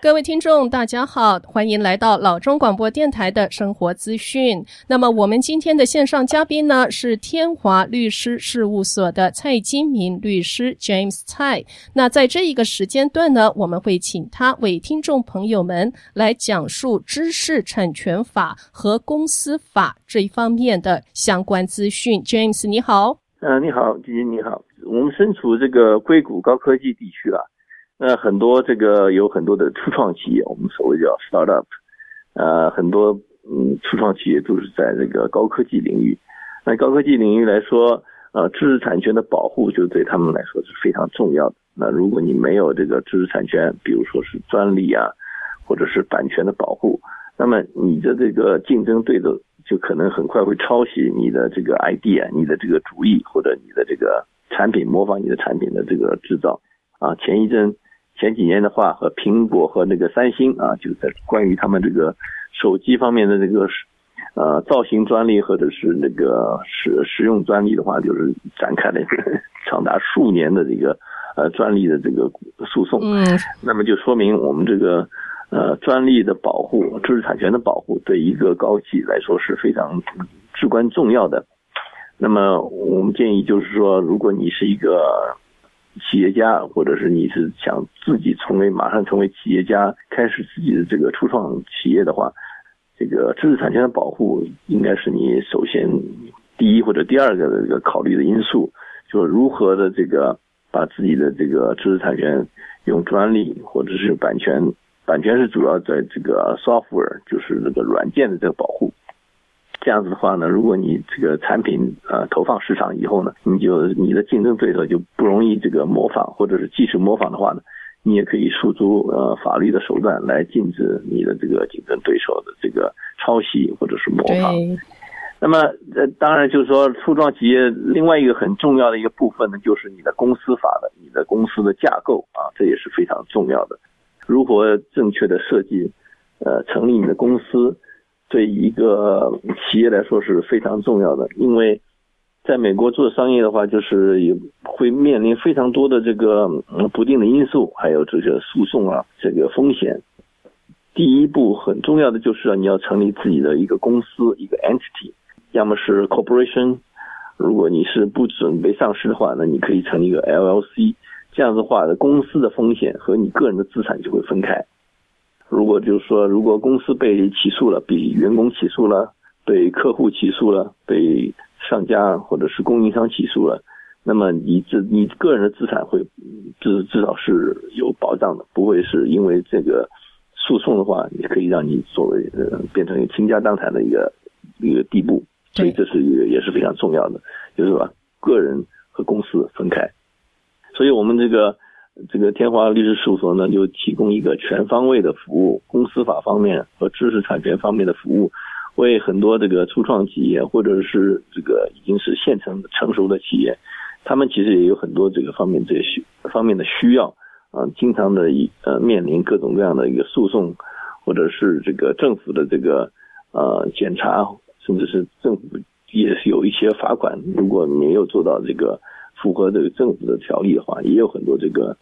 各位听众，大家好，欢迎来到老中广播电台的生活资讯。那么，我们今天的线上嘉宾呢，是天华律师事务所的蔡金明律师 James 蔡。那在这一个时间段呢，我们会请他为听众朋友们来讲述知识产权法和公司法这一方面的相关资讯。James，你好。嗯、你好，姐姐你好。我们身处这个硅谷高科技地区啊。那很多这个有很多的初创企业，我们所谓叫 startup，呃，很多嗯初创企业都是在这个高科技领域。那高科技领域来说，呃，知识产权的保护就对他们来说是非常重要的。那如果你没有这个知识产权，比如说是专利啊，或者是版权的保护，那么你的这个竞争对手就可能很快会抄袭你的这个 idea，你的这个主意或者你的这个产品，模仿你的产品的这个制造啊，前一阵。前几年的话，和苹果和那个三星啊，就在关于他们这个手机方面的这个呃造型专利或者是那个使使用专利的话，就是展开了一个长达数年的这个呃专利的这个诉讼。嗯，那么就说明我们这个呃专利的保护、知识产权的保护，对一个高企来说是非常至关重要的。那么我们建议就是说，如果你是一个企业家，或者是你是想自己成为马上成为企业家，开始自己的这个初创企业的话，这个知识产权的保护应该是你首先第一或者第二个的这个考虑的因素，就是如何的这个把自己的这个知识产权用专利或者是版权，版权是主要在这个 software，就是这个软件的这个保护。这样子的话呢，如果你这个产品呃投放市场以后呢，你就你的竞争对手就不容易这个模仿，或者是即使模仿的话呢，你也可以诉诸呃法律的手段来禁止你的这个竞争对手的这个抄袭或者是模仿。那么呃当然就是说初创企业另外一个很重要的一个部分呢，就是你的公司法的你的公司的架构啊，这也是非常重要的。如何正确的设计呃成立你的公司？对一个企业来说是非常重要的，因为在美国做商业的话，就是也会面临非常多的这个不定的因素，还有这个诉讼啊，这个风险。第一步很重要的就是你要成立自己的一个公司，一个 entity，要么是 corporation，如果你是不准备上市的话，那你可以成立一个 LLC，这样的话公司的风险和你个人的资产就会分开。如果就是说，如果公司被起诉了，被员工起诉了，被客户起诉了，被上家或者是供应商起诉了，那么你这你个人的资产会至至少是有保障的，不会是因为这个诉讼的话，也可以让你作为呃变成一个倾家荡产的一个一个地步，所以这是一个也是非常重要的，就是把个人和公司分开，所以我们这个。这个天华律师事务所呢，就提供一个全方位的服务，公司法方面和知识产权方面的服务，为很多这个初创企业或者是这个已经是现成成熟的企业，他们其实也有很多这个方面这些方面的需要啊，经常的呃面临各种各样的一个诉讼，或者是这个政府的这个呃检查，甚至是政府也是有一些罚款，如果没有做到这个符合这个政府的条例的话，也有很多这个。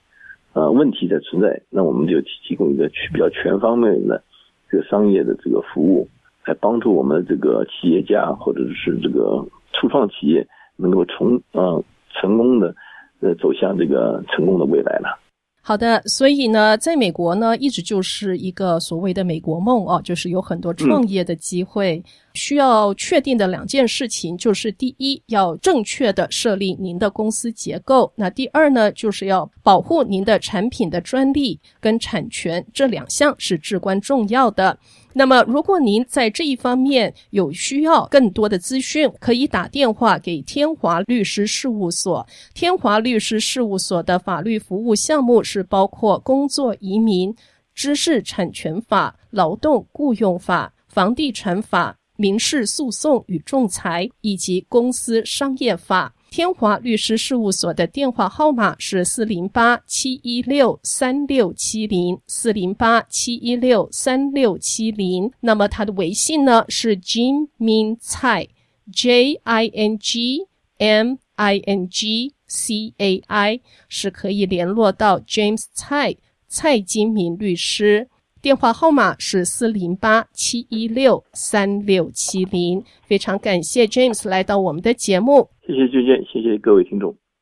呃，问题的存在，那我们就提供一个比较全方面的这个商业的这个服务，来帮助我们这个企业家或者是这个初创企业能够从呃成功的呃走向这个成功的未来了。好的，所以呢，在美国呢，一直就是一个所谓的美国梦哦，就是有很多创业的机会。嗯需要确定的两件事情，就是第一，要正确的设立您的公司结构；那第二呢，就是要保护您的产品的专利跟产权，这两项是至关重要的。那么，如果您在这一方面有需要更多的资讯，可以打电话给天华律师事务所。天华律师事务所的法律服务项目是包括工作移民、知识产权法、劳动雇佣法、房地产法。民事诉讼与仲裁以及公司商业法，天华律师事务所的电话号码是四零八七一六三六七零四零八七一六三六七零。那么他的微信呢是 Jim Min Cai J I N G M I N G C A I，是可以联络到 James 蔡。蔡金明律师。电话号码是四零八七一六三六七零。非常感谢 James 来到我们的节目。谢谢娟娟，谢谢各位听众。